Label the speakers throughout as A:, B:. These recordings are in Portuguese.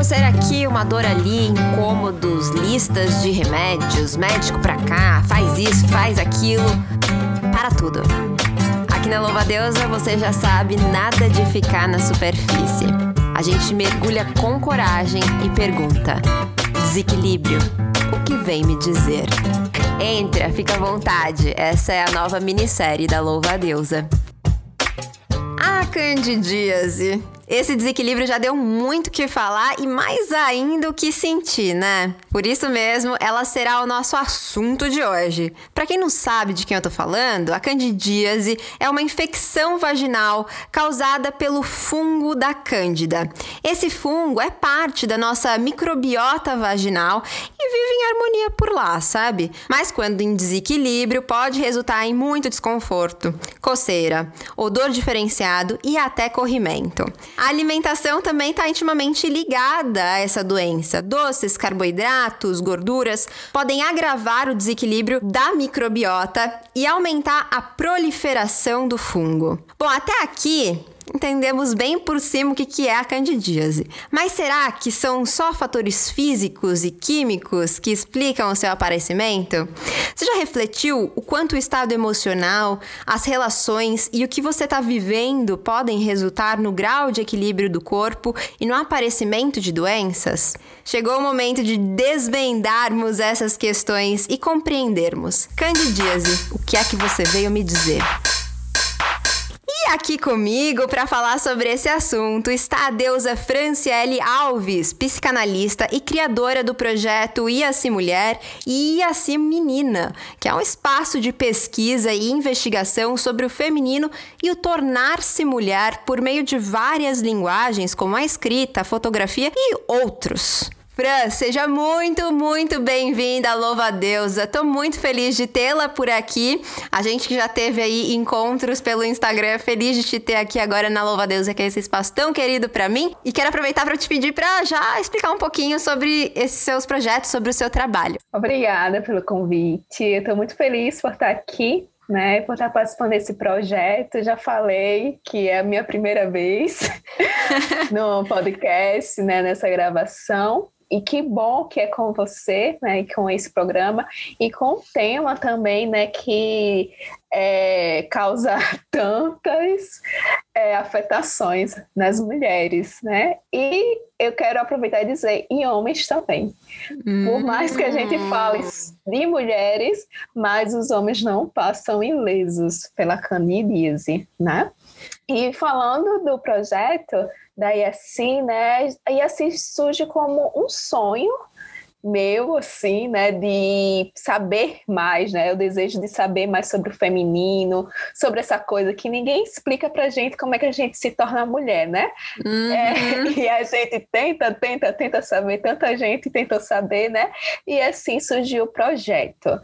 A: coceira aqui, uma dor ali, incômodos, listas de remédios, médico pra cá, faz isso, faz aquilo. Para tudo. Aqui na Louva Deusa você já sabe nada de ficar na superfície. A gente mergulha com coragem e pergunta: desequilíbrio, o que vem me dizer? Entra, fica à vontade. Essa é a nova minissérie da Louva Deusa. A candidíase esse desequilíbrio já deu muito o que falar e mais ainda o que sentir, né? Por isso mesmo, ela será o nosso assunto de hoje. Para quem não sabe de quem eu tô falando, a candidíase é uma infecção vaginal causada pelo fungo da cândida. Esse fungo é parte da nossa microbiota vaginal e vive em harmonia por lá, sabe? Mas quando em desequilíbrio, pode resultar em muito desconforto, coceira, odor diferenciado e até corrimento. A alimentação também está intimamente ligada a essa doença. Doces, carboidratos, gorduras podem agravar o desequilíbrio da microbiota e aumentar a proliferação do fungo. Bom, até aqui entendemos bem por cima o que é a candidíase. Mas será que são só fatores físicos e químicos que explicam o seu aparecimento? Você já refletiu o quanto o estado emocional, as relações e o que você está vivendo podem resultar no grau de equilíbrio do corpo e no aparecimento de doenças? Chegou o momento de desvendarmos essas questões e compreendermos. Candidíase, o que é que você veio me dizer? Aqui comigo para falar sobre esse assunto está a deusa Franciele Alves, psicanalista e criadora do projeto Ia-se Mulher e Ia-se Menina, que é um espaço de pesquisa e investigação sobre o feminino e o tornar-se mulher por meio de várias linguagens, como a escrita, a fotografia e outros. Fran, seja muito, muito bem-vinda Louva a Deusa. Tô muito feliz de tê-la por aqui. A gente que já teve aí encontros pelo Instagram, feliz de te ter aqui agora na Louva a Deusa, que é esse espaço tão querido para mim. E quero aproveitar para te pedir para já explicar um pouquinho sobre esses seus projetos, sobre o seu trabalho.
B: Obrigada pelo convite. Eu tô muito feliz por estar aqui né, por estar participando desse projeto. Já falei que é a minha primeira vez no podcast, né, nessa gravação e que bom que é com você, né, com esse programa e com o tema também, né, que é, causa tantas é, afetações nas mulheres, né? E eu quero aproveitar e dizer em homens também. Hum. Por mais que a gente fale de mulheres, mas os homens não passam ilesos pela canidíase, né? E falando do projeto, Daí assim, né? E assim surge como um sonho meu, assim, né, de saber mais, né, o desejo de saber mais sobre o feminino, sobre essa coisa que ninguém explica pra gente como é que a gente se torna mulher, né? Uhum. É, e a gente tenta, tenta, tenta saber, tanta gente tentou saber, né? E assim surgiu o projeto.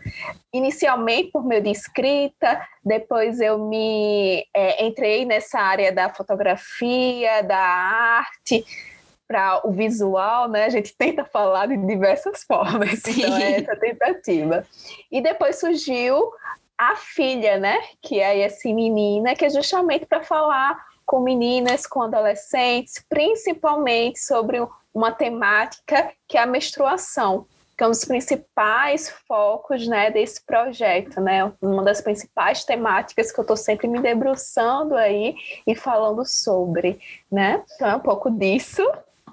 B: Inicialmente por meio de escrita, depois eu me é, entrei nessa área da fotografia, da arte, para o visual, né? A gente tenta falar de diversas formas, Sim. então é essa tentativa. E depois surgiu a filha, né? Que é essa menina, que é justamente para falar com meninas, com adolescentes, principalmente sobre uma temática que é a menstruação, que é um dos principais focos né, desse projeto, né? Uma das principais temáticas que eu estou sempre me debruçando aí e falando sobre, né? Então é um pouco disso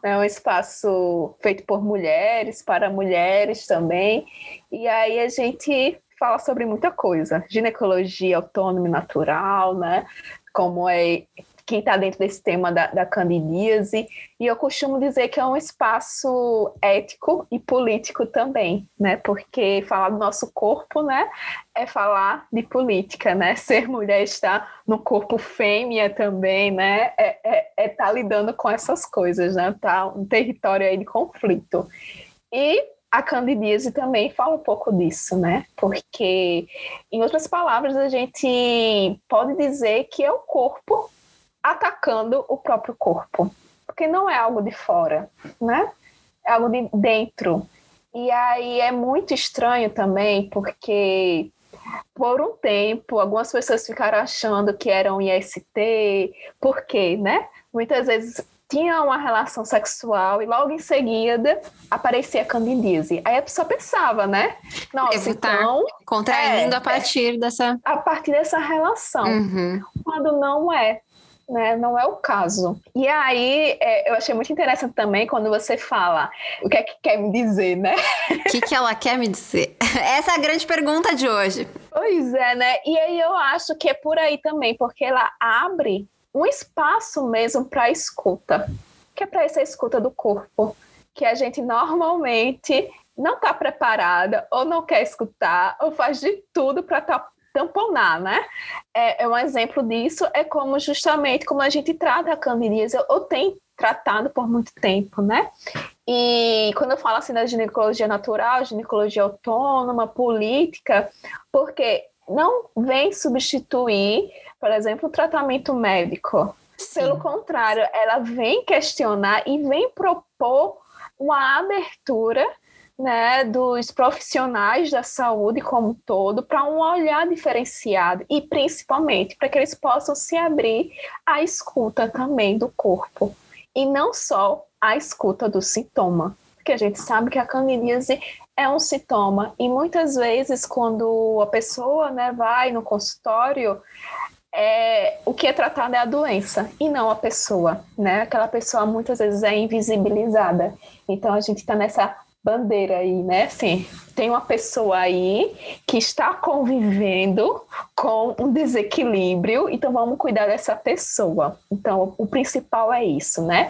B: é um espaço feito por mulheres, para mulheres também. E aí a gente fala sobre muita coisa. Ginecologia autônoma e natural, né? Como é quem está dentro desse tema da, da candidíase, e eu costumo dizer que é um espaço ético e político também, né? Porque falar do nosso corpo, né, é falar de política, né? Ser mulher estar no corpo fêmea também, né? É estar é, é tá lidando com essas coisas, né? Tá um território aí de conflito. E a candidíase também fala um pouco disso, né? Porque, em outras palavras, a gente pode dizer que é o corpo atacando o próprio corpo, porque não é algo de fora, né? É algo de dentro. E aí é muito estranho também, porque por um tempo algumas pessoas ficaram achando que eram IST, porque, né? Muitas vezes tinha uma relação sexual e logo em seguida aparecia candidíase. Aí a pessoa pensava, né?
A: Nossa, então... Contraindo é, a partir dessa...
B: A partir dessa relação. Uhum. Quando não é né? Não é o caso. E aí, é, eu achei muito interessante também quando você fala o que é que quer me dizer, né?
A: O que, que ela quer me dizer? Essa é a grande pergunta de hoje.
B: Pois é, né? E aí eu acho que é por aí também, porque ela abre um espaço mesmo para escuta, que é para essa escuta do corpo, que a gente normalmente não está preparada ou não quer escutar ou faz de tudo para tá tamponar, né? É, é, um exemplo disso é como justamente como a gente trata a candidíase ou tem tratado por muito tempo, né? E quando eu falo assim da ginecologia natural, ginecologia autônoma, política, porque não vem substituir, por exemplo, o tratamento médico. Sim. Pelo contrário, ela vem questionar e vem propor uma abertura né, dos profissionais da saúde como um todo para um olhar diferenciado e principalmente para que eles possam se abrir à escuta também do corpo e não só à escuta do sintoma, porque a gente sabe que a candidíase é um sintoma e muitas vezes quando a pessoa né, vai no consultório é, o que é tratado é a doença e não a pessoa, né? Aquela pessoa muitas vezes é invisibilizada. Então a gente está nessa bandeira aí, né? Assim, tem uma pessoa aí que está convivendo com um desequilíbrio, então vamos cuidar dessa pessoa. Então, o principal é isso, né?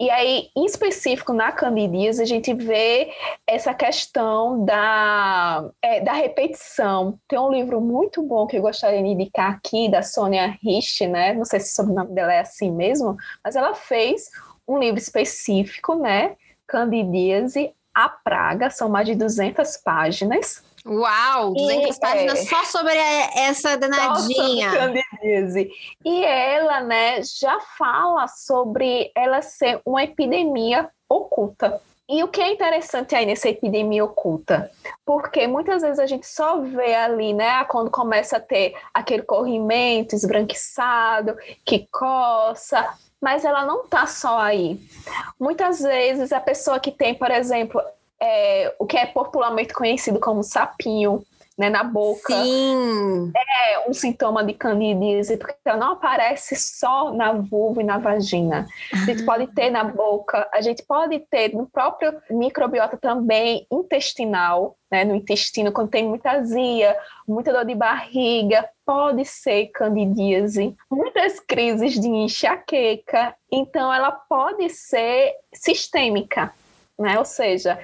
B: E aí, em específico, na candidíase, a gente vê essa questão da, é, da repetição. Tem um livro muito bom que eu gostaria de indicar aqui, da Sônia Rich, né? Não sei se o sobrenome dela é assim mesmo, mas ela fez um livro específico, né? Candidíase, a Praga, são mais de 200 páginas.
A: Uau, 200 e, páginas é, só sobre essa danadinha. Só
B: sobre E ela, né, já fala sobre ela ser uma epidemia oculta. E o que é interessante aí nessa epidemia oculta? Porque muitas vezes a gente só vê ali, né, quando começa a ter aquele corrimento esbranquiçado, que coça, mas ela não está só aí. Muitas vezes a pessoa que tem, por exemplo, é, o que é popularmente conhecido como sapinho, né, na boca.
A: Sim.
B: É um sintoma de candidíase, porque ela não aparece só na vulva e na vagina. A gente ah. pode ter na boca, a gente pode ter no próprio microbiota também intestinal, né, no intestino, quando tem muita azia, muita dor de barriga, pode ser candidíase, muitas crises de enxaqueca, então ela pode ser sistêmica, né? Ou seja,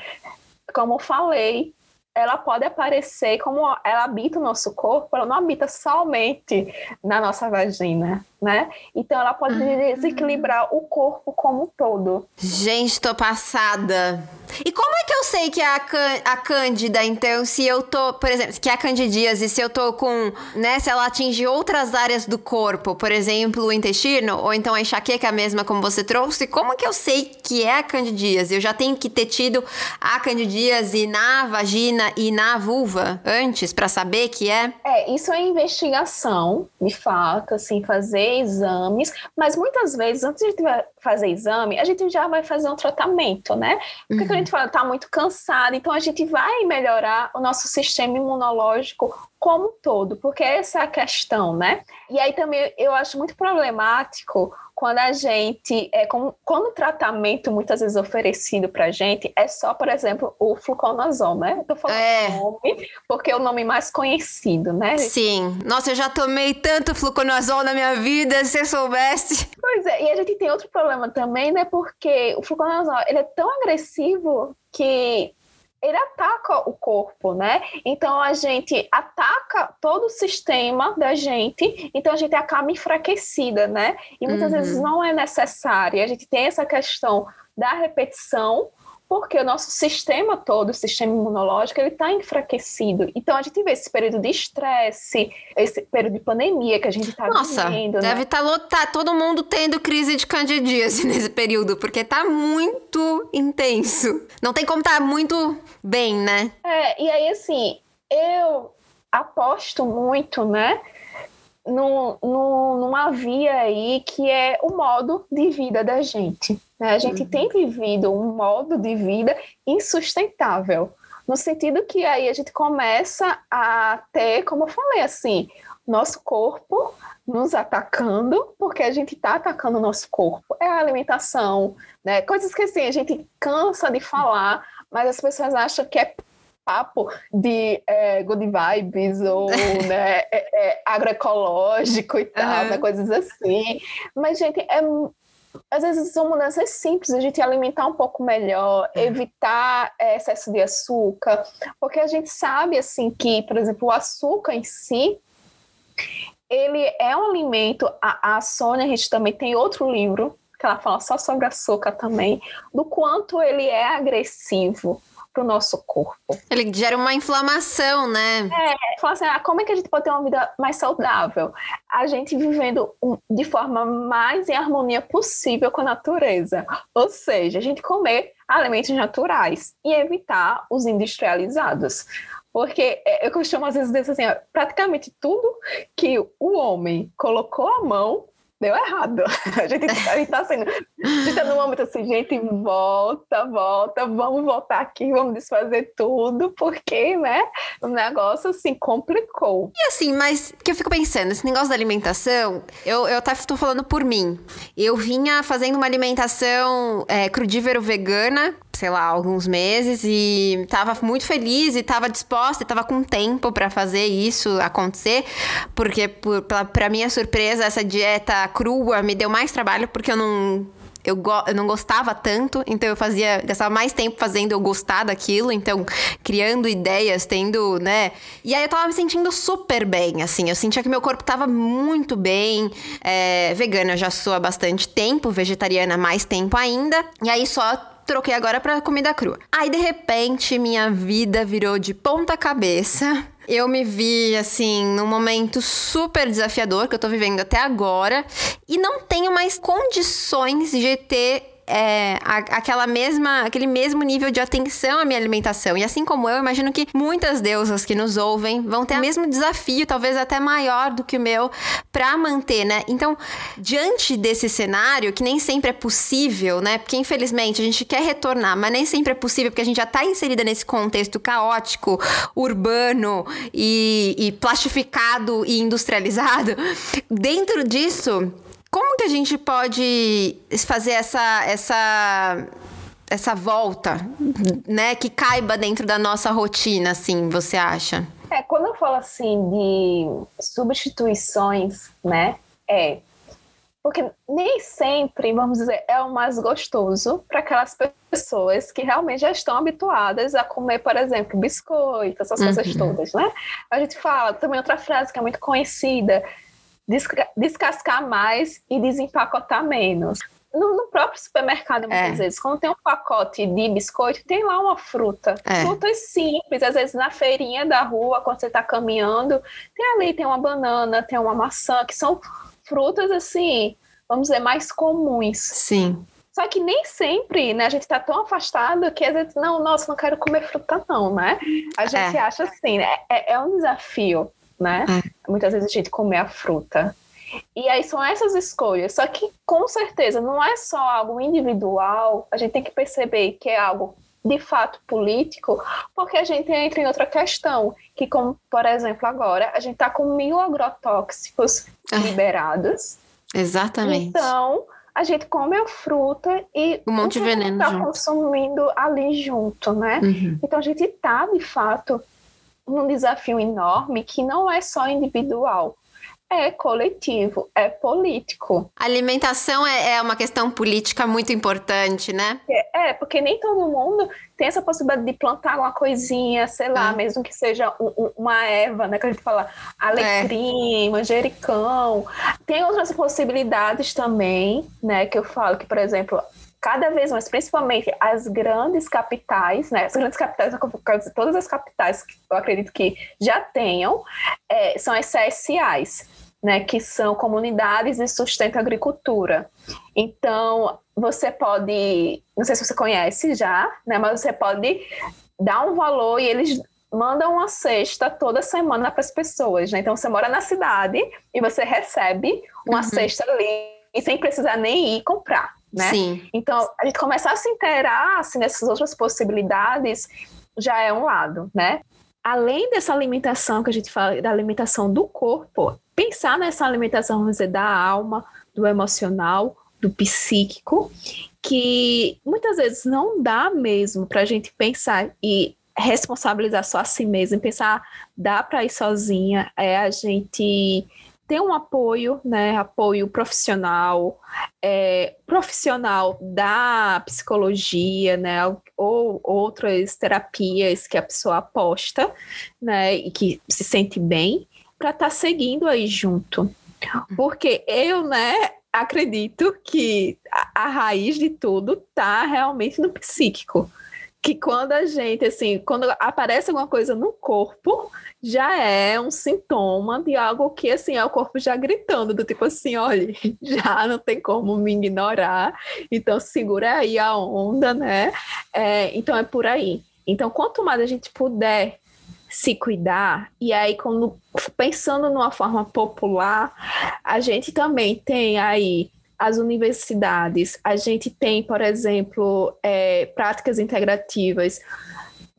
B: como falei, ela pode aparecer como ela habita o nosso corpo, ela não habita somente na nossa vagina, né? Então ela pode ah. desequilibrar o corpo como um todo.
A: Gente, tô passada. E como é que eu sei que é a, a cândida, então, se eu tô, por exemplo, que é a candidíase, se eu tô com, né, se ela atinge outras áreas do corpo, por exemplo, o intestino, ou então a enxaqueca mesma, como você trouxe, como é que eu sei que é a candidíase? Eu já tenho que ter tido a candidíase na vagina e na vulva antes para saber que é?
B: É, isso é investigação, de fato, assim, fazer exames, mas muitas vezes, antes de fazer exame, a gente já vai fazer um tratamento, né? Porque uhum. a gente fala, tá muito cansado, então a gente vai melhorar o nosso sistema imunológico como um todo, porque essa é a questão, né? E aí também eu acho muito problemático quando a gente, é, com, quando o tratamento muitas vezes oferecido para gente é só, por exemplo, o fluconazol, né? Eu tô falando é. nome porque é o nome mais conhecido, né?
A: Sim. Nossa, eu já tomei tanto fluconazol na minha vida, se você soubesse.
B: Pois é, e a gente tem outro problema também, né? Porque o fluconazol, ele é tão agressivo que ele ataca o corpo, né? Então a gente ataca todo o sistema da gente, então a gente acaba enfraquecida, né? E muitas uhum. vezes não é necessário. A gente tem essa questão da repetição, porque o nosso sistema todo, o sistema imunológico, ele está enfraquecido. Então a gente vê esse período de estresse, esse período de pandemia que a gente está vivendo.
A: Nossa, deve estar né? tá, tá todo mundo tendo crise de candidíase nesse período, porque tá muito intenso. Não tem como estar tá muito bem, né?
B: É, e aí assim, eu aposto muito, né? Num, num, numa via aí que é o modo de vida da gente. Né? A gente uhum. tem vivido um modo de vida insustentável, no sentido que aí a gente começa a ter, como eu falei, assim, nosso corpo nos atacando, porque a gente está atacando o nosso corpo. É a alimentação, né? Coisas que assim, a gente cansa de falar, mas as pessoas acham que é papo de é, good vibes ou né, é, é, agroecológico e tal, uhum. né, coisas assim. Mas, gente, é, às vezes são mudanças simples, a gente alimentar um pouco melhor, é. evitar é, excesso de açúcar, porque a gente sabe, assim, que, por exemplo, o açúcar em si, ele é um alimento, a, a Sônia, a gente também tem outro livro, que ela fala só sobre açúcar também, do quanto ele é agressivo para o nosso corpo.
A: Ele gera uma inflamação, né?
B: É, fala assim, ah, como é que a gente pode ter uma vida mais saudável? A gente vivendo de forma mais em harmonia possível com a natureza. Ou seja, a gente comer alimentos naturais e evitar os industrializados. Porque é, eu costumo às vezes dizer assim, praticamente tudo que o homem colocou a mão deu errado. A gente, gente tá sendo. A gente tá num momento assim, gente, volta, volta, vamos voltar aqui, vamos desfazer tudo, porque, né, o negócio assim complicou.
A: E assim, mas que eu fico pensando, esse negócio da alimentação, eu, eu tá, tô falando por mim. Eu vinha fazendo uma alimentação é, crudívero vegana sei lá, alguns meses e tava muito feliz e tava disposta e tava com tempo para fazer isso acontecer, porque para minha surpresa essa dieta crua me deu mais trabalho porque eu não eu, go eu não gostava tanto, então eu fazia, gastava mais tempo fazendo eu gostar daquilo, então criando ideias, tendo, né? E aí eu tava me sentindo super bem, assim, eu sentia que meu corpo tava muito bem. É, vegana eu já sou há bastante tempo, vegetariana mais tempo ainda, e aí só troquei agora pra comida crua. Aí, de repente, minha vida virou de ponta cabeça. Eu me vi, assim, num momento super desafiador que eu tô vivendo até agora. E não tenho mais condições de ter é, a, aquela mesma, aquele mesmo nível de atenção à minha alimentação. E assim como eu, imagino que muitas deusas que nos ouvem vão ter o mesmo desafio, talvez até maior do que o meu, para manter, né? Então, diante desse cenário, que nem sempre é possível, né? Porque infelizmente a gente quer retornar, mas nem sempre é possível, porque a gente já está inserida nesse contexto caótico, urbano e, e plastificado e industrializado. Dentro disso, como que a gente pode fazer essa, essa, essa volta, né? Que caiba dentro da nossa rotina, assim, você acha?
B: É, quando eu falo assim de substituições, né? É. Porque nem sempre, vamos dizer, é o mais gostoso para aquelas pessoas que realmente já estão habituadas a comer, por exemplo, biscoito, essas uhum. coisas todas, né? A gente fala também outra frase que é muito conhecida, descascar mais e desempacotar menos. No, no, próprio supermercado, muitas é. vezes, quando tem um pacote de biscoito, tem lá uma fruta. É. Frutas simples, às vezes na feirinha da rua, quando você está caminhando, tem ali, tem uma banana, tem uma maçã, que são frutas assim, vamos dizer, mais comuns.
A: Sim.
B: Só que nem sempre, né? A gente está tão afastado que às vezes, não, nossa, não quero comer fruta, não, né? A gente é. acha assim, né? É, é um desafio né? É. Muitas vezes a gente comer a fruta. E aí são essas escolhas. Só que, com certeza, não é só algo individual, a gente tem que perceber que é algo de fato político, porque a gente entra em outra questão, que como, por exemplo, agora, a gente está com mil agrotóxicos é. liberados.
A: Exatamente.
B: Então, a gente come a fruta e
A: um monte de veneno
B: está consumindo ali junto, né? Uhum. Então a gente está, de fato, um desafio enorme que não é só individual, é coletivo, é político.
A: A alimentação é, é uma questão política muito importante, né?
B: É, é, porque nem todo mundo tem essa possibilidade de plantar uma coisinha, sei lá, é. mesmo que seja um, uma erva, né? Que a gente fala alecrim, é. manjericão. Tem outras possibilidades também, né? Que eu falo que, por exemplo, cada vez mais, principalmente as grandes capitais, né? As grandes capitais, todas as capitais que eu acredito que já tenham, é, são as CSAs, né? Que são comunidades de sustento agricultura. Então, você pode, não sei se você conhece já, né? Mas você pode dar um valor e eles manda uma cesta toda semana para as pessoas, né? Então você mora na cidade e você recebe uma uhum. cesta ali e sem precisar nem ir comprar, né? Sim. Então a gente começar a se inteirar assim, nessas outras possibilidades já é um lado, né? Além dessa alimentação que a gente fala, da alimentação do corpo, pensar nessa alimentação, vamos dizer, da alma, do emocional, do psíquico, que muitas vezes não dá mesmo para a gente pensar e responsabilizar só a si mesmo, pensar, dá para ir sozinha, é a gente ter um apoio, né, apoio profissional, é, profissional da psicologia, né, ou outras terapias que a pessoa aposta, né, e que se sente bem, para estar tá seguindo aí junto. Porque eu, né, acredito que a, a raiz de tudo tá realmente no psíquico que quando a gente, assim, quando aparece alguma coisa no corpo, já é um sintoma de algo que, assim, é o corpo já gritando, do tipo assim, olha, já não tem como me ignorar, então segura aí a onda, né? É, então é por aí. Então, quanto mais a gente puder se cuidar, e aí, quando pensando numa forma popular, a gente também tem aí as universidades, a gente tem, por exemplo, é, práticas integrativas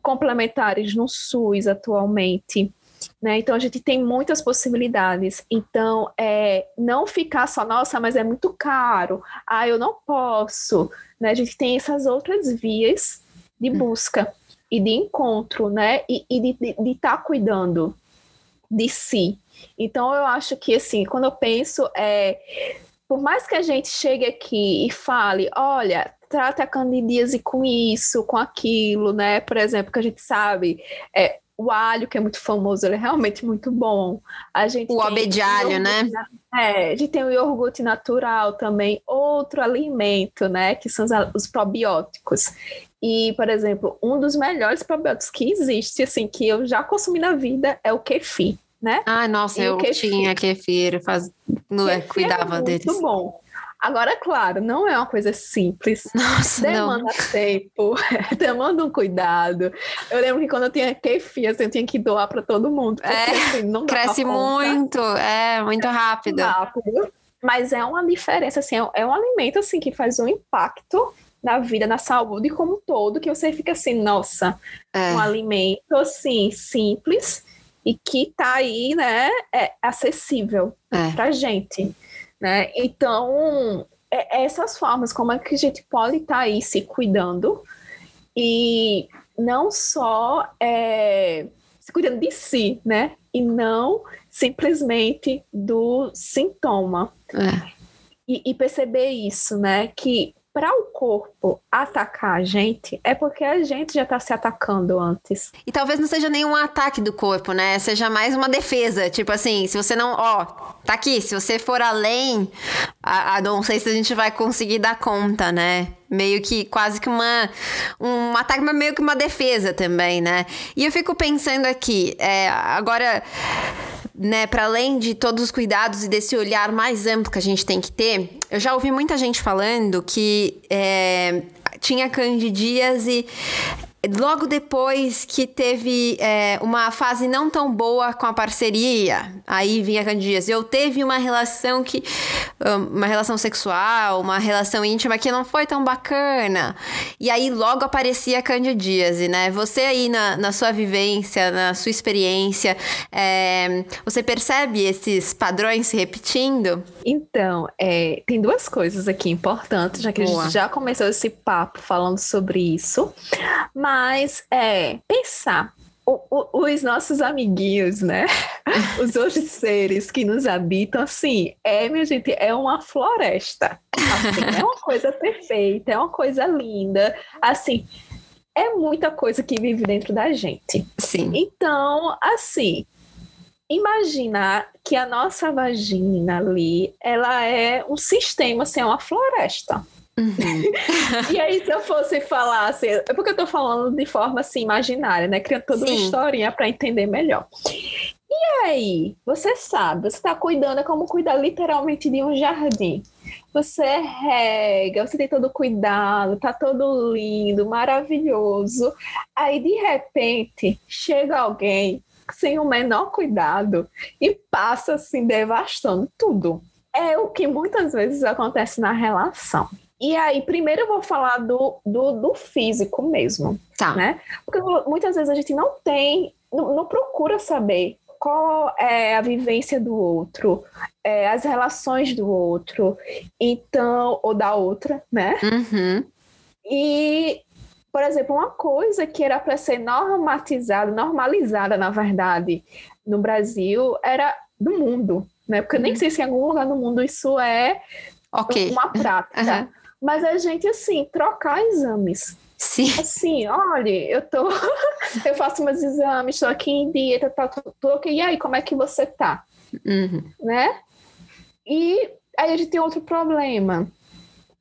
B: complementares no SUS atualmente. Né? Então a gente tem muitas possibilidades. Então, é, não ficar só, nossa, mas é muito caro, ah, eu não posso. Né? A gente tem essas outras vias de hum. busca e de encontro, né? E, e de estar tá cuidando de si. Então eu acho que assim, quando eu penso é por mais que a gente chegue aqui e fale, olha, trata a candidíase com isso, com aquilo, né? Por exemplo, que a gente sabe, é, o alho, que é muito famoso, ele é realmente muito bom. A gente
A: o abê de alho, né?
B: É, a gente tem o iogurte natural também, outro alimento, né? Que são os probióticos. E, por exemplo, um dos melhores probióticos que existe, assim, que eu já consumi na vida é o kefir né?
A: Ah, nossa, e eu tinha kefir, faz... não é, cuidava é deles.
B: Muito bom. Agora, claro, não é uma coisa simples.
A: Nossa,
B: demanda
A: não.
B: tempo, demanda um cuidado. Eu lembro que quando eu tinha kefir, assim, eu tinha que doar para todo mundo.
A: Porque, é, assim, cresce muito, é muito rápido. rápido.
B: Mas é uma diferença, assim, é, é um alimento assim que faz um impacto na vida, na saúde como um todo, que você fica assim, nossa, é. um alimento assim simples e que está aí, né, é acessível é. para gente, né? Então, é, essas formas, como é que a gente pode estar tá aí se cuidando e não só é, se cuidando de si, né? E não simplesmente do sintoma. É. E, e perceber isso, né? Que para o corpo atacar a gente, é porque a gente já está se atacando antes.
A: E talvez não seja nenhum ataque do corpo, né? Seja mais uma defesa. Tipo assim, se você não. Ó, tá aqui. Se você for além, a, a, não sei se a gente vai conseguir dar conta, né? Meio que quase que uma. Um ataque, mas meio que uma defesa também, né? E eu fico pensando aqui, é, agora né, para além de todos os cuidados e desse olhar mais amplo que a gente tem que ter, eu já ouvi muita gente falando que é, tinha candidíase logo depois que teve é, uma fase não tão boa com a parceria, aí vinha Candidíase. Eu teve uma relação que. uma relação sexual, uma relação íntima que não foi tão bacana. E aí logo aparecia candidíase, né? Você aí na, na sua vivência, na sua experiência, é, você percebe esses padrões se repetindo?
B: Então, é, tem duas coisas aqui importantes, já que Boa. a gente já começou esse papo falando sobre isso. Mas mas é pensar o, o, os nossos amiguinhos, né? Os outros seres que nos habitam, assim, é, minha gente, é uma floresta. Assim, é uma coisa perfeita, é uma coisa linda. Assim, é muita coisa que vive dentro da gente.
A: Sim.
B: Então, assim, imaginar que a nossa vagina ali, ela é um sistema, assim, é uma floresta. Uhum. e aí, se eu fosse falar assim, é porque eu tô falando de forma assim, imaginária, né? Criando toda Sim. uma historinha para entender melhor. E aí, você sabe, você está cuidando, é como cuidar literalmente de um jardim. você rega, você tem todo cuidado, tá todo lindo, maravilhoso. Aí de repente chega alguém sem o menor cuidado e passa assim devastando tudo. É o que muitas vezes acontece na relação. E aí, primeiro eu vou falar do, do, do físico mesmo,
A: tá.
B: né? Porque muitas vezes a gente não tem, não, não procura saber qual é a vivência do outro, é, as relações do outro, então, ou da outra, né?
A: Uhum.
B: E, por exemplo, uma coisa que era para ser normatizada, normalizada, na verdade, no Brasil, era do mundo, né? Porque eu nem uhum. sei se em algum lugar do mundo isso é
A: okay.
B: uma prática. Uhum. Mas a gente, assim, trocar exames.
A: Sim.
B: Assim, olha, eu tô. eu faço meus exames, estou aqui em dieta, tá tudo ok. E aí, como é que você tá?
A: Uhum.
B: Né? E aí a gente tem outro problema.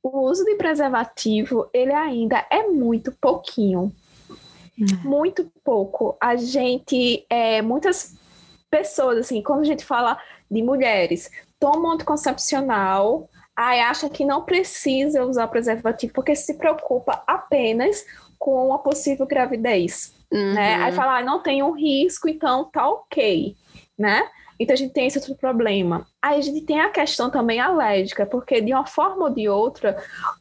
B: O uso de preservativo, ele ainda é muito pouquinho. Uhum. Muito pouco. A gente, é, muitas pessoas, assim, quando a gente fala de mulheres, tomam anticoncepcional, aí acha que não precisa usar preservativo porque se preocupa apenas com a possível gravidez, uhum. né? Aí fala, ah, não tem um risco, então tá ok, né? Então a gente tem esse outro problema. Aí a gente tem a questão também alérgica, porque de uma forma ou de outra,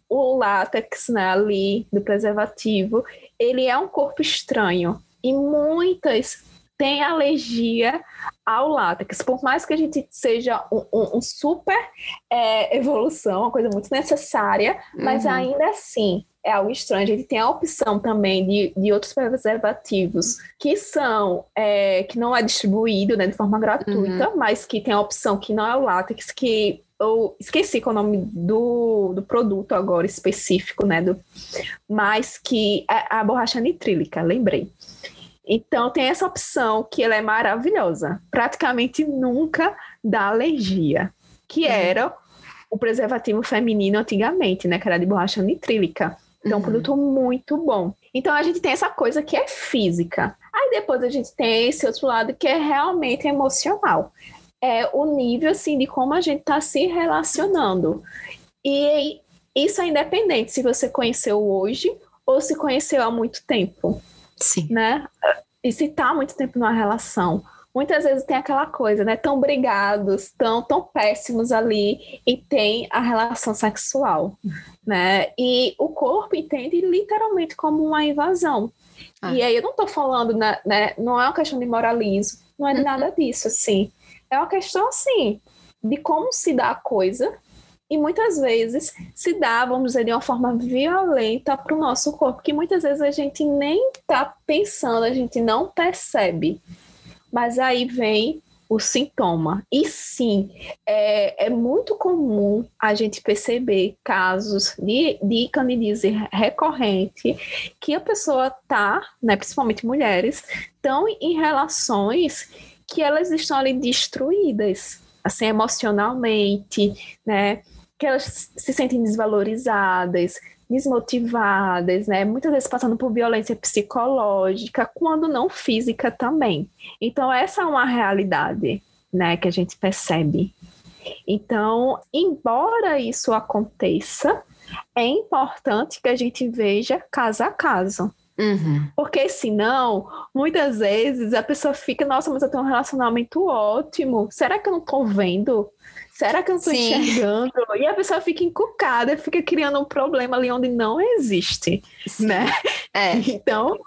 B: o látex né, ali do preservativo, ele é um corpo estranho. E muitas tem alergia ao látex. Por mais que a gente seja um, um, um super é, evolução, uma coisa muito necessária, uhum. mas ainda assim é algo estranho. A gente tem a opção também de, de outros preservativos que são, é, que não é distribuído né, de forma gratuita, uhum. mas que tem a opção que não é o látex, que eu esqueci qual é o nome do, do produto agora específico, né? Do, mas que é a borracha nitrílica, lembrei. Então tem essa opção que ela é maravilhosa. Praticamente nunca dá alergia, que uhum. era o preservativo feminino antigamente, né? Que era de borracha nitrílica. Então, uhum. um produto muito bom. Então, a gente tem essa coisa que é física. Aí depois a gente tem esse outro lado que é realmente emocional. É o nível, assim, de como a gente está se relacionando. E isso é independente se você conheceu hoje ou se conheceu há muito tempo.
A: Sim.
B: Né? E se tá muito tempo numa relação, muitas vezes tem aquela coisa, né? Tão brigados, tão, tão péssimos ali e tem a relação sexual, né? E o corpo entende literalmente como uma invasão. Ah. E aí eu não tô falando, né, né, Não é uma questão de moralismo, não é de uhum. nada disso, assim. É uma questão, assim, de como se dá a coisa e muitas vezes se dá, vamos dizer, de uma forma violenta para o nosso corpo, que muitas vezes a gente nem está pensando, a gente não percebe. Mas aí vem o sintoma. E sim, é, é muito comum a gente perceber casos de, de candidíase recorrente que a pessoa está, né, principalmente mulheres, estão em relações que elas estão ali destruídas, assim, emocionalmente, né? Que elas se sentem desvalorizadas, desmotivadas, né? Muitas vezes passando por violência psicológica, quando não física também. Então essa é uma realidade, né, que a gente percebe. Então, embora isso aconteça, é importante que a gente veja caso a caso.
A: Uhum.
B: Porque senão, muitas vezes a pessoa fica, nossa, mas eu tenho um relacionamento ótimo. Será que eu não tô vendo Será que eu estou enxergando? E a pessoa fica encucada, fica criando um problema ali onde não existe, Sim. né?
A: É.
B: Então,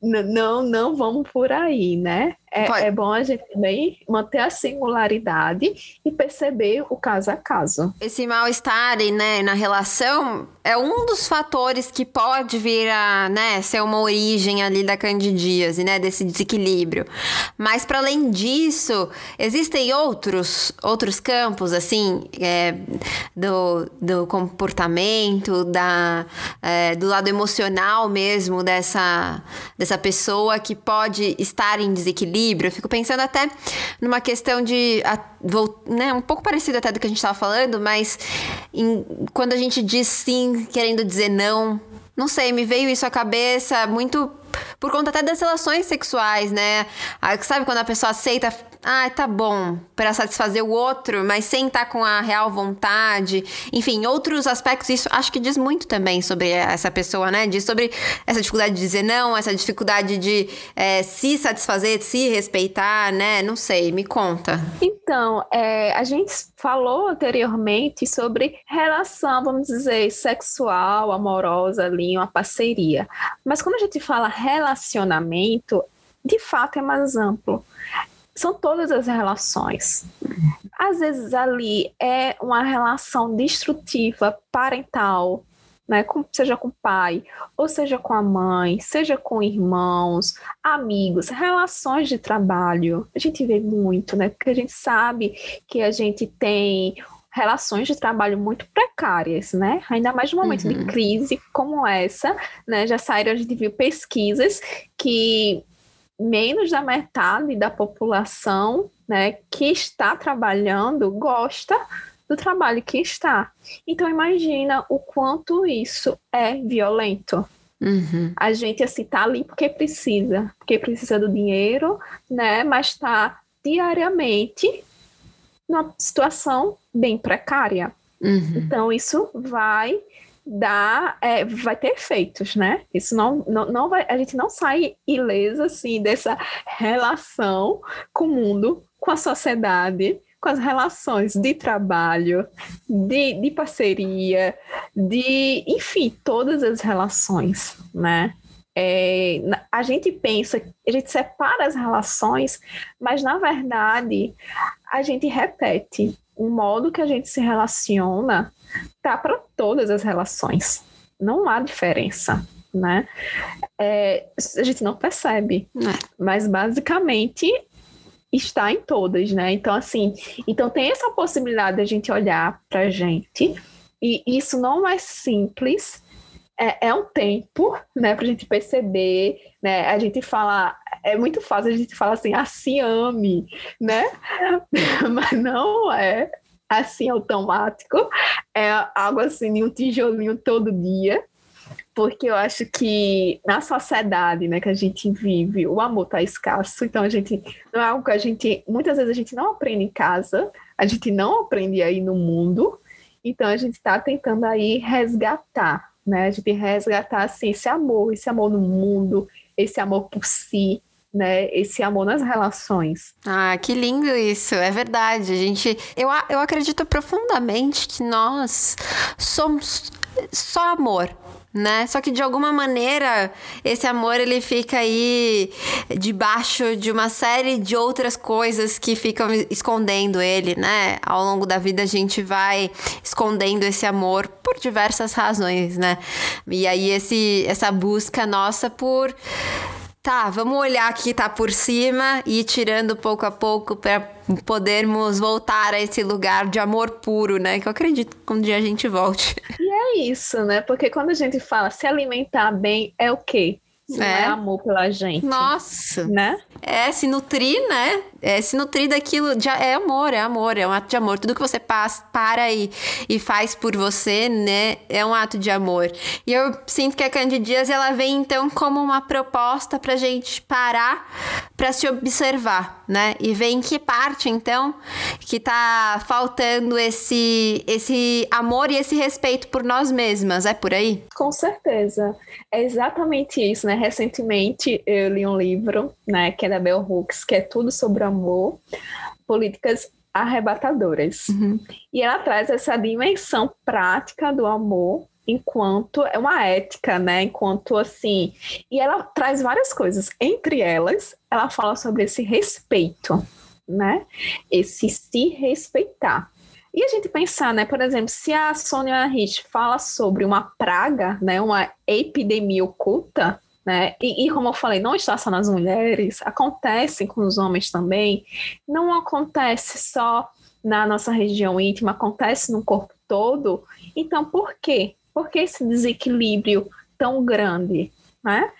B: não, não vamos por aí, né? É, é, bom a gente também manter a singularidade e perceber o caso a caso.
A: Esse mal-estar né, na relação é um dos fatores que pode vir a né, ser uma origem ali da candidíase, né, desse desequilíbrio. Mas para além disso, existem outros, outros campos, assim, é, do, do comportamento, da, é, do lado emocional mesmo dessa, dessa pessoa que pode estar em desequilíbrio equilíbrio. Eu fico pensando até numa questão de. Né, um pouco parecido até do que a gente estava falando, mas em, quando a gente diz sim, querendo dizer não. Não sei, me veio isso à cabeça muito por conta até das relações sexuais, né? Sabe quando a pessoa aceita ah, tá bom, para satisfazer o outro, mas sem estar tá com a real vontade. Enfim, outros aspectos, isso acho que diz muito também sobre essa pessoa, né? Diz sobre essa dificuldade de dizer não, essa dificuldade de é, se satisfazer, de se respeitar, né? Não sei, me conta.
B: Então, é, a gente falou anteriormente sobre relação, vamos dizer, sexual, amorosa ali, uma parceria. Mas quando a gente fala relacionamento, de fato é mais amplo. São todas as relações. Às vezes ali é uma relação destrutiva parental, né, com, seja com o pai, ou seja com a mãe, seja com irmãos, amigos, relações de trabalho. A gente vê muito, né? Porque a gente sabe que a gente tem relações de trabalho muito precárias, né? Ainda mais no momento uhum. de crise como essa, né? Já saíram, a gente viu pesquisas que menos da metade da população, né, que está trabalhando gosta do trabalho que está. Então imagina o quanto isso é violento. Uhum. A gente assim tá ali porque precisa, porque precisa do dinheiro, né? Mas está diariamente numa situação bem precária. Uhum. Então isso vai dar, é, vai ter efeitos, né? Isso não, não, não vai, a gente não sai ileso assim dessa relação com o mundo, com a sociedade, com as relações de trabalho, de, de parceria, de, enfim, todas as relações, né? É, a gente pensa, a gente separa as relações, mas na verdade a gente repete o modo que a gente se relaciona tá para todas as relações. Não há diferença, né? É, a gente não percebe, é. mas basicamente está em todas, né? Então, assim, então tem essa possibilidade de a gente olhar para a gente, e isso não é simples, é, é um tempo, né, para a gente perceber, né? A gente fala, é muito fácil a gente falar assim, assim ame, né? Mas não é assim automático, é algo assim, um tijolinho todo dia porque eu acho que na sociedade né, que a gente vive, o amor está escasso, então a gente não é algo que a gente, muitas vezes a gente não aprende em casa, a gente não aprende aí no mundo, então a gente está tentando aí resgatar, né? A gente resgatar assim, esse amor, esse amor no mundo, esse amor por si, né, esse amor nas relações.
A: Ah, que lindo isso, é verdade. A gente, eu, eu acredito profundamente que nós somos só amor né? Só que de alguma maneira esse amor ele fica aí debaixo de uma série de outras coisas que ficam escondendo ele, né? Ao longo da vida a gente vai escondendo esse amor por diversas razões, né? E aí esse essa busca nossa por tá, vamos olhar aqui tá por cima e ir tirando pouco a pouco para podermos voltar a esse lugar de amor puro, né? Que eu acredito que um dia a gente volte.
B: É isso, né? Porque quando a gente fala se alimentar bem é o quê? Não é. é amor pela gente.
A: Nossa.
B: Né?
A: É, se nutrir, né? É, se nutrir daquilo de, é amor, é amor, é um ato de amor. Tudo que você passa, para e, e faz por você, né? É um ato de amor. E eu sinto que a Candidias, ela vem então como uma proposta pra gente parar para se observar, né? E ver em que parte, então, que tá faltando esse, esse amor e esse respeito por nós mesmas. É por aí?
B: Com certeza. É exatamente isso, né? Recentemente eu li um livro, né, que é da Bell Hooks, que é tudo sobre amor, políticas arrebatadoras. Uhum. E ela traz essa dimensão prática do amor enquanto é uma ética, né? Enquanto assim, e ela traz várias coisas. Entre elas, ela fala sobre esse respeito, né? Esse se respeitar. E a gente pensar, né, por exemplo, se a Sônia Rich fala sobre uma praga, né, uma epidemia oculta, né, e, e, como eu falei, não está só nas mulheres, acontece com os homens também, não acontece só na nossa região íntima, acontece no corpo todo. Então, por quê? Por que esse desequilíbrio tão grande? Né?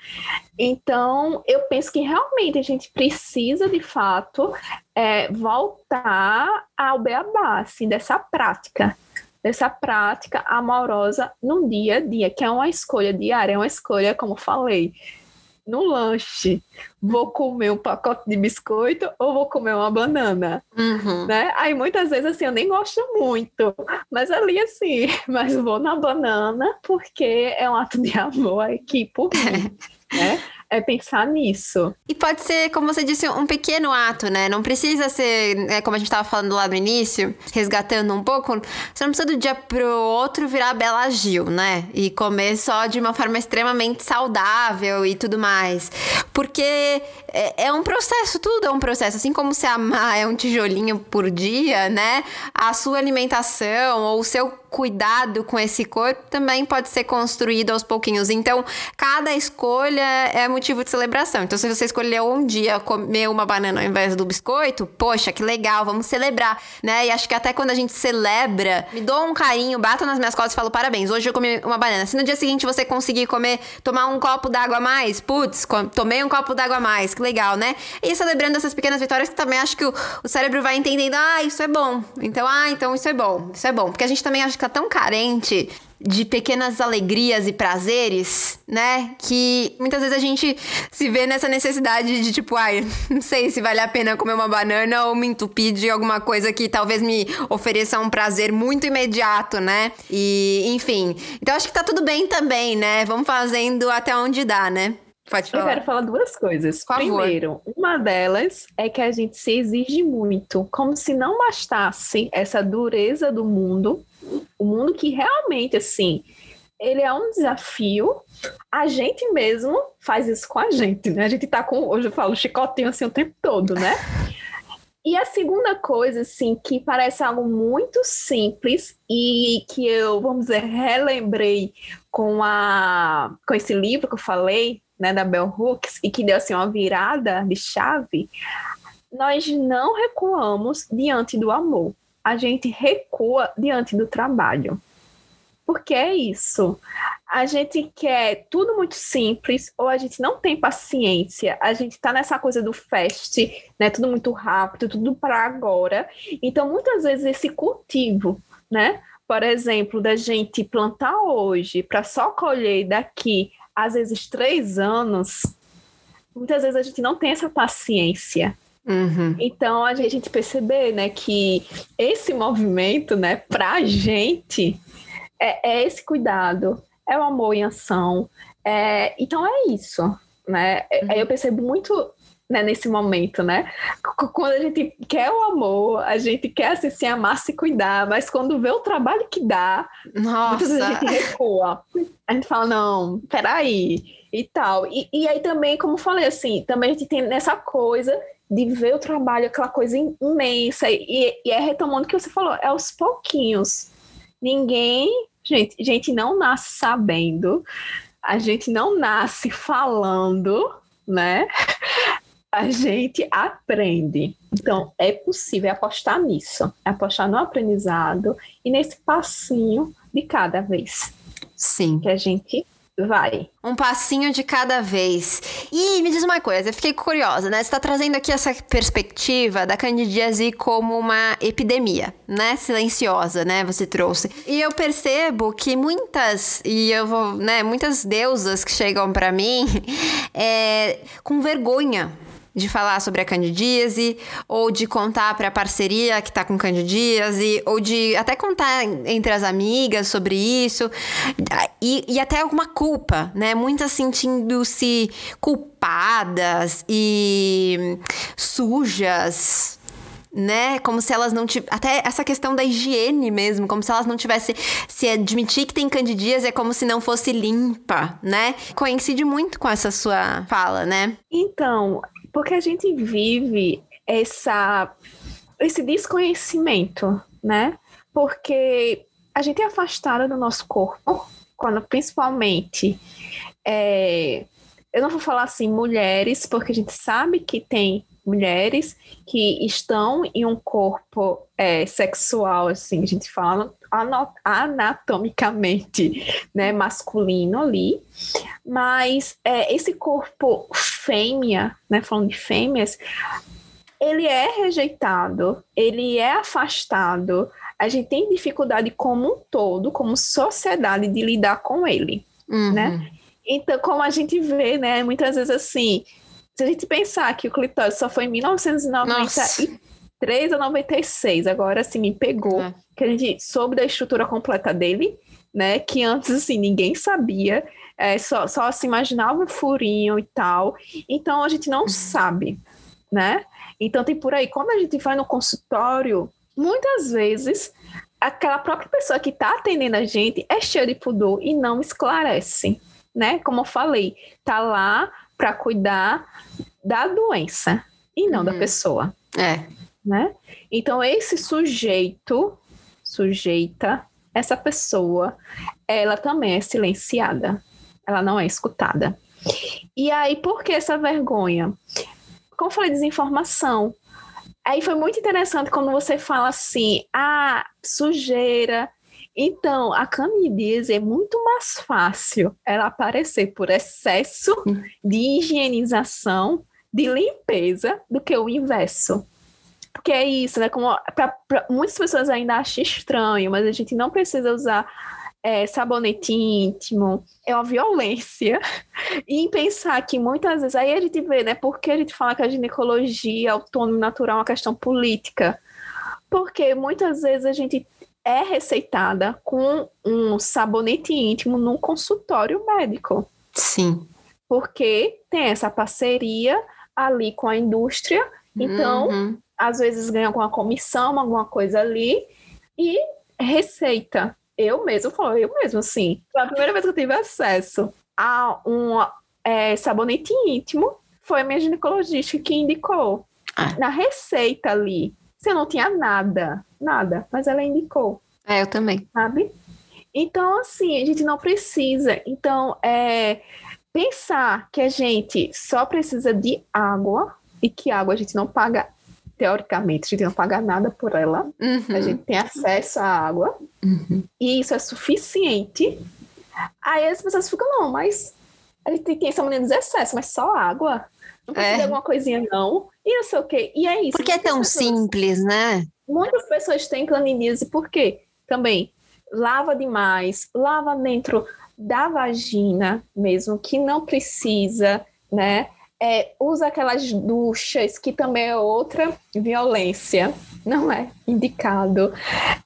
B: Então, eu penso que realmente a gente precisa, de fato, é, voltar ao beabá, assim, dessa prática, dessa prática amorosa no dia a dia, que é uma escolha diária, é uma escolha, como falei, no lanche, vou comer um pacote de biscoito ou vou comer uma banana, uhum. né? Aí muitas vezes assim eu nem gosto muito, mas ali assim, mas vou na banana porque é um ato de amor aqui por mim, né? É pensar nisso.
A: E pode ser, como você disse, um pequeno ato, né? Não precisa ser, né, como a gente estava falando lá no início, resgatando um pouco, você não precisa do dia pro outro virar Bela Gil, né? E comer só de uma forma extremamente saudável e tudo mais. Porque é, é um processo, tudo é um processo. Assim como se amar é um tijolinho por dia, né? A sua alimentação ou o seu cuidado com esse corpo também pode ser construído aos pouquinhos. Então, cada escolha é motivo de celebração. Então, se você escolheu um dia comer uma banana ao invés do biscoito, poxa, que legal, vamos celebrar, né? E acho que até quando a gente celebra, me dou um carinho, bato nas minhas costas e falo parabéns, hoje eu comi uma banana. Se no dia seguinte você conseguir comer, tomar um copo d'água a mais, putz, tomei um copo d'água a mais, que legal, né? E celebrando essas pequenas vitórias que também acho que o, o cérebro vai entendendo, ah, isso é bom. Então, ah, então isso é bom, isso é bom. Porque a gente também acha que tá tão carente de pequenas alegrias e prazeres, né? Que muitas vezes a gente se vê nessa necessidade de tipo, ai, não sei se vale a pena comer uma banana ou me entupir de alguma coisa que talvez me ofereça um prazer muito imediato, né? E, enfim. Então acho que tá tudo bem também, né? Vamos fazendo até onde dá, né?
B: Pode falar. Eu quero falar duas coisas. Primeiro, uma delas é que a gente se exige muito, como se não bastasse essa dureza do mundo, o mundo que realmente, assim, ele é um desafio. A gente mesmo faz isso com a gente, né? A gente tá com, hoje eu falo, chicotinho assim o tempo todo, né? E a segunda coisa, assim, que parece algo muito simples e que eu, vamos dizer, relembrei com, a, com esse livro que eu falei, né, da Bell Hooks, e que deu assim uma virada de chave, nós não recuamos diante do amor. A gente recua diante do trabalho. Porque é isso. A gente quer tudo muito simples, ou a gente não tem paciência, a gente tá nessa coisa do fast, né? Tudo muito rápido, tudo para agora. Então, muitas vezes, esse cultivo, né? Por exemplo, da gente plantar hoje para só colher daqui às vezes três anos, muitas vezes a gente não tem essa paciência. Uhum. Então a gente, a gente perceber, né, que esse movimento, né, para gente é, é, esse cuidado, é o amor em ação. É, então é isso, né? Uhum. Aí eu percebo muito né, nesse momento, né? Quando a gente quer o amor, a gente quer assim, se amar, se cuidar, mas quando vê o trabalho que dá, Nossa. muitas vezes a gente recua. A gente fala, não, peraí, e tal. E, e aí também, como eu falei, assim, também a gente tem nessa coisa de ver o trabalho, aquela coisa imensa, e, e é retomando o que você falou, é aos pouquinhos. Ninguém, gente, gente não nasce sabendo, a gente não nasce falando, né? a gente aprende. Então, é possível apostar nisso, apostar no aprendizado e nesse passinho de cada vez.
A: Sim.
B: Que a gente vai.
A: Um passinho de cada vez. E me diz uma coisa, eu fiquei curiosa, né? Você está trazendo aqui essa perspectiva da candidíase como uma epidemia, né? Silenciosa, né? Você trouxe. E eu percebo que muitas, e eu vou, né? Muitas deusas que chegam para mim é, com vergonha de falar sobre a candidíase, ou de contar para a parceria que está com candidíase, ou de até contar entre as amigas sobre isso, e, e até alguma culpa, né? Muitas sentindo-se culpadas e sujas, né? Como se elas não tivessem. Até essa questão da higiene mesmo, como se elas não tivessem. Se admitir que tem candidíase é como se não fosse limpa, né? Coincide muito com essa sua fala, né?
B: Então, porque a gente vive essa, esse desconhecimento, né? Porque a gente é afastada do nosso corpo, quando principalmente. É, eu não vou falar assim mulheres, porque a gente sabe que tem mulheres que estão em um corpo é, sexual, assim, a gente fala anatomicamente né, masculino ali, mas é, esse corpo fêmea, né, falando de fêmeas, ele é rejeitado, ele é afastado, a gente tem dificuldade como um todo, como sociedade, de lidar com ele, uhum. né? Então, como a gente vê, né, muitas vezes assim, se a gente pensar que o clitóris só foi em 1993 ou 96, agora assim, me pegou, é. que a gente soube da estrutura completa dele, né, que antes, assim, ninguém sabia, é, só, só se imaginava o furinho e tal, então a gente não uhum. sabe, né? Então tem por aí, quando a gente vai no consultório, muitas vezes aquela própria pessoa que está atendendo a gente é cheia de pudor e não esclarece, né? Como eu falei, tá lá para cuidar da doença e não uhum. da pessoa.
A: É.
B: Né? Então esse sujeito, sujeita, essa pessoa, ela também é silenciada. Ela não é escutada. E aí, por que essa vergonha? Como eu falei, desinformação. Aí foi muito interessante quando você fala assim, ah, sujeira. Então, a candidíase é muito mais fácil ela aparecer por excesso de higienização, de limpeza, do que o inverso. Porque é isso, né? Como pra, pra, muitas pessoas ainda acham estranho, mas a gente não precisa usar é, sabonete íntimo, é uma violência. E pensar que muitas vezes, aí a gente vê, né, por que a gente fala que a ginecologia, autônomo natural é uma questão política? Porque muitas vezes a gente é receitada com um sabonete íntimo num consultório médico.
A: Sim.
B: Porque tem essa parceria ali com a indústria, então, uhum. às vezes ganha alguma comissão, alguma coisa ali, e receita eu mesmo, falo, eu mesmo, assim. Foi a primeira vez que eu tive acesso a um é, sabonete íntimo, foi a minha ginecologista que indicou. Ah. Na receita ali, você não tinha nada, nada, mas ela indicou.
A: É, eu também.
B: Sabe? Então, assim, a gente não precisa. Então, é, pensar que a gente só precisa de água e que água a gente não paga teoricamente, a gente não paga nada por ela, uhum. a gente tem acesso à água, uhum. e isso é suficiente. Aí as pessoas ficam, não, mas a gente tem essa maneira de excesso, mas só água? Não precisa é. de alguma coisinha, não. E não sei o quê. E é isso.
A: Porque é tão pessoas, simples, né?
B: Muitas pessoas têm clandidíase, por quê? Também lava demais, lava dentro da vagina mesmo, que não precisa, né? é, usa aquelas duchas, que também é outra violência, não é indicado.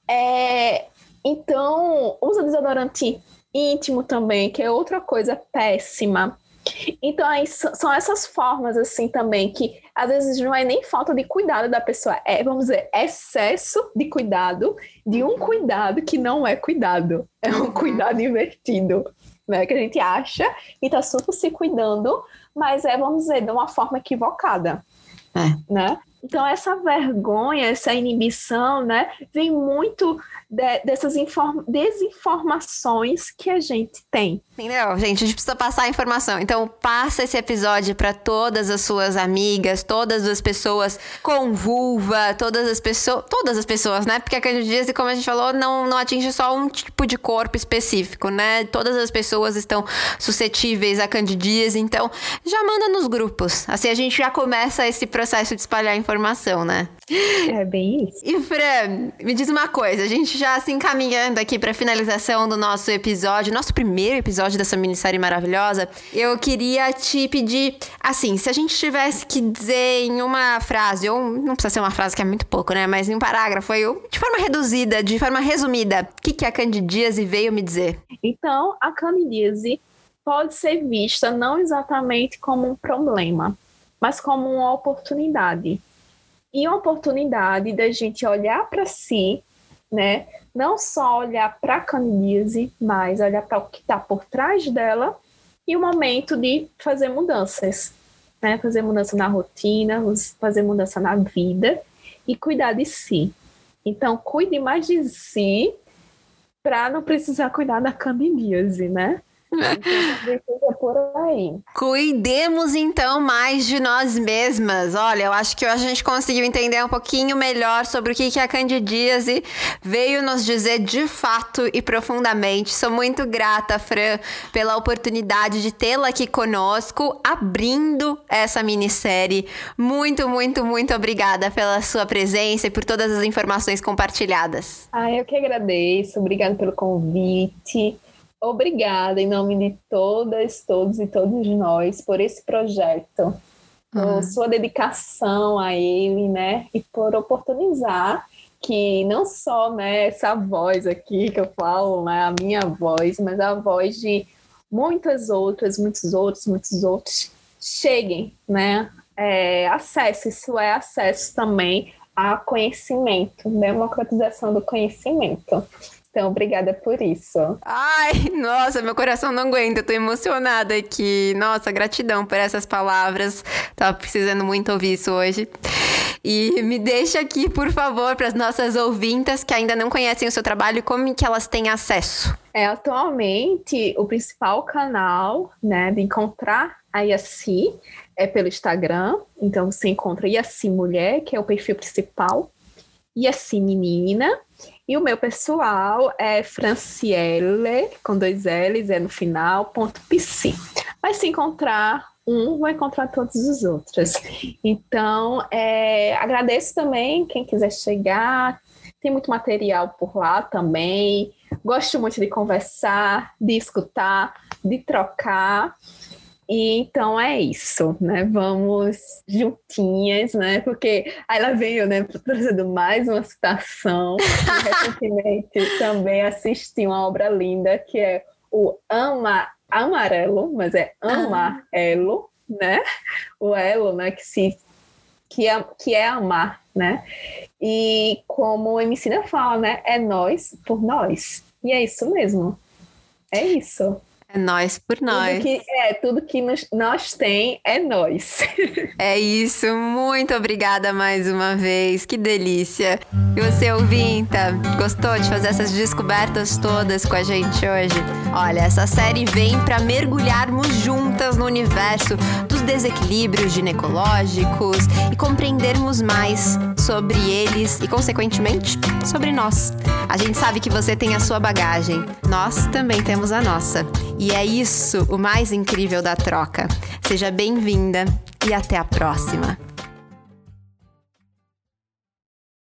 B: É, então, usa desodorante íntimo também, que é outra coisa péssima. Então, aí, são essas formas, assim, também, que às vezes não é nem falta de cuidado da pessoa, é, vamos dizer, excesso de cuidado, de um cuidado que não é cuidado, é um cuidado invertido, né? Que a gente acha e tá super se cuidando, mas é, vamos dizer, de uma forma equivocada. É. Né? Então, essa vergonha, essa inibição, né, vem muito de, dessas desinformações que a gente tem.
A: Entendeu, gente? A gente precisa passar a informação. Então, passa esse episódio para todas as suas amigas, todas as pessoas com vulva, todas as pessoas, todas as pessoas, né? Porque a candidíase, como a gente falou, não, não atinge só um tipo de corpo específico, né? Todas as pessoas estão suscetíveis à candidíase, então já manda nos grupos. Assim a gente já começa esse processo de espalhar informação, né?
B: É bem isso.
A: E Fran, me diz uma coisa, a gente já se encaminhando aqui para finalização do nosso episódio, nosso primeiro episódio dessa minissérie maravilhosa, eu queria te pedir, assim, se a gente tivesse que dizer em uma frase, ou não precisa ser uma frase que é muito pouco, né, mas em um parágrafo, eu, de forma reduzida, de forma resumida, o que, que a candidíase veio me dizer?
B: Então, a candidíase pode ser vista não exatamente como um problema, mas como uma oportunidade. E uma oportunidade da gente olhar para si né? Não só olhar para a candidíase, mas olhar para o que está por trás dela e o momento de fazer mudanças, né? Fazer mudança na rotina, fazer mudança na vida e cuidar de si. Então, cuide mais de si para não precisar cuidar da candidíase, né? Então, por aí.
A: Cuidemos então mais de nós mesmas. Olha, eu acho que a gente conseguiu entender um pouquinho melhor sobre o que, que a Candidíase veio nos dizer de fato e profundamente. Sou muito grata, Fran, pela oportunidade de tê-la aqui conosco, abrindo essa minissérie. Muito, muito, muito obrigada pela sua presença e por todas as informações compartilhadas.
B: Ah, eu que agradeço. Obrigada pelo convite. Obrigada em nome de todas, todos e todos nós por esse projeto, por uhum. sua dedicação a ele, né? E por oportunizar que não só né, essa voz aqui que eu falo, né, a minha voz, mas a voz de muitas outras, muitos outros, muitos outros cheguem, né? É, acesso, isso é acesso também a conhecimento, democratização do conhecimento. Então, obrigada por isso.
A: Ai, nossa, meu coração não aguenta, eu tô emocionada aqui. Nossa, gratidão por essas palavras. Tava precisando muito ouvir isso hoje. E me deixa aqui, por favor, para as nossas ouvintas que ainda não conhecem o seu trabalho, como que elas têm acesso?
B: É, atualmente, o principal canal né, de encontrar a Yassi é pelo Instagram. Então, você encontra Yassi Mulher, que é o perfil principal, Yassi Menina. E o meu pessoal é Franciele, com dois L's, é no final, ponto PC. Vai se encontrar um vai encontrar todos os outros. Então, é, agradeço também quem quiser chegar. Tem muito material por lá também. Gosto muito de conversar, de escutar, de trocar. E então é isso, né? Vamos juntinhas, né? Porque aí ela veio, né, trazendo mais uma citação. recentemente também assisti uma obra linda que é o Ama amarelo, mas é amarelo, ah. né? O elo, né? Que se que é, que é amar, né? E como a Emicina fala, né? É nós por nós. E é isso mesmo. É isso.
A: É nós por nós.
B: Tudo que, é, tudo que nos, nós tem é nós.
A: É isso, muito obrigada mais uma vez, que delícia. E você, ouvinta, gostou de fazer essas descobertas todas com a gente hoje? Olha, essa série vem para mergulharmos juntas no universo dos desequilíbrios ginecológicos e compreendermos mais sobre eles e, consequentemente, sobre nós. A gente sabe que você tem a sua bagagem, nós também temos a nossa. E é isso o mais incrível da troca. Seja bem-vinda e até a próxima.